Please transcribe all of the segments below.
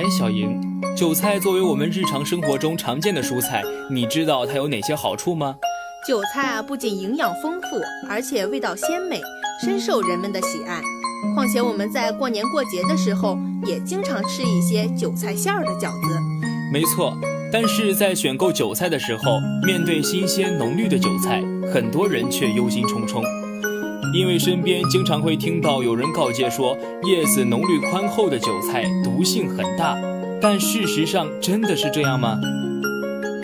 哎，小莹，韭菜作为我们日常生活中常见的蔬菜，你知道它有哪些好处吗？韭菜啊，不仅营养丰富，而且味道鲜美，深受人们的喜爱。况且我们在过年过节的时候，也经常吃一些韭菜馅儿的饺子。没错，但是在选购韭菜的时候，面对新鲜浓绿的韭菜，很多人却忧心忡忡，因为身边经常会听到有人告诫说，叶子浓绿宽厚的韭菜毒性很大。但事实上真的是这样吗？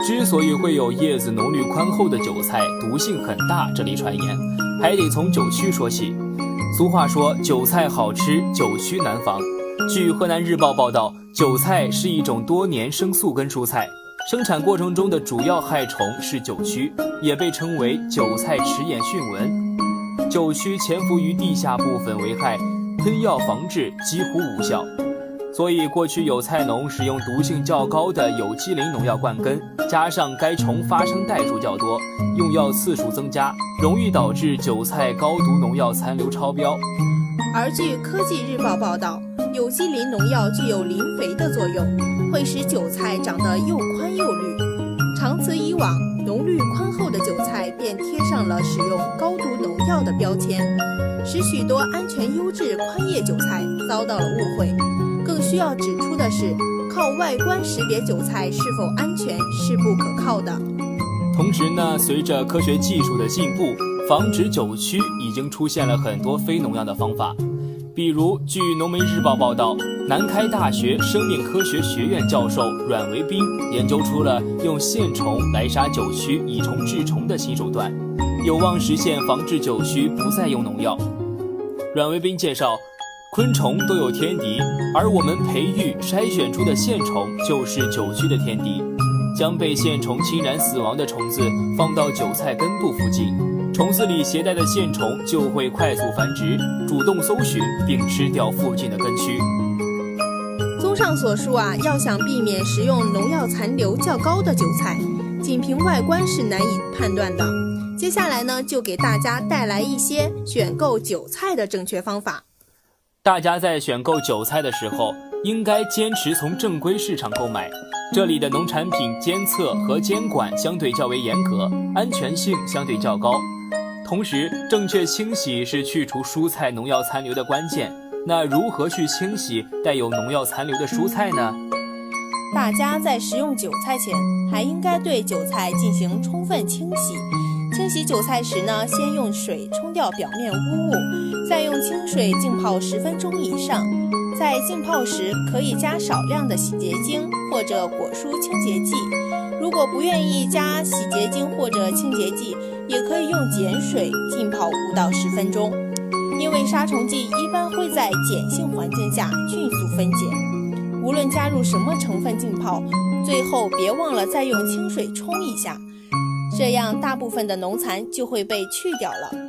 之所以会有叶子浓绿宽厚的韭菜毒性很大这类传言，还得从韭区说起。俗话说，韭菜好吃，韭区难防。据河南日报报道，韭菜是一种多年生宿根蔬菜，生产过程中的主要害虫是韭蛆，也被称为韭菜齿眼迅蚊。韭蛆潜伏于地下部分为害，喷药防治几乎无效。所以，过去有菜农使用毒性较高的有机磷农药灌根，加上该虫发生代数较多，用药次数增加，容易导致韭菜高毒农药残留超标。而据科技日报报道，有机磷农药具有磷肥的作用，会使韭菜长得又宽又绿。长此以往，浓绿宽厚的韭菜便贴上了使用高毒农药的标签，使许多安全优质宽叶韭菜遭到了误会。更需要指出的是，靠外观识别韭菜是否安全是不可靠的。同时呢，随着科学技术的进步，防止韭蛆已经出现了很多非农药的方法。比如，据《农媒日报》报道，南开大学生命科学学院教授阮维斌研究出了用线虫来杀韭蛆以虫治虫的新手段，有望实现防治韭蛆不再用农药。阮维斌介绍。昆虫都有天敌，而我们培育筛选出的线虫就是韭蛆的天敌。将被线虫侵染死亡的虫子放到韭菜根部附近，虫子里携带的线虫就会快速繁殖，主动搜寻并吃掉附近的根须。综上所述啊，要想避免食用农药残留较高的韭菜，仅凭外观是难以判断的。接下来呢，就给大家带来一些选购韭菜的正确方法。大家在选购韭菜的时候，应该坚持从正规市场购买。这里的农产品监测和监管相对较为严格，安全性相对较高。同时，正确清洗是去除蔬菜农药残留的关键。那如何去清洗带有农药残留的蔬菜呢？大家在食用韭菜前，还应该对韭菜进行充分清洗。清洗韭菜时呢，先用水冲掉表面污物，再用清水浸泡十分钟以上。在浸泡时，可以加少量的洗洁精或者果蔬清洁剂。如果不愿意加洗洁精或者清洁剂，也可以用碱水浸泡五到十分钟。因为杀虫剂一般会在碱性环境下迅速分解。无论加入什么成分浸泡，最后别忘了再用清水冲一下。这样，大部分的农残就会被去掉了。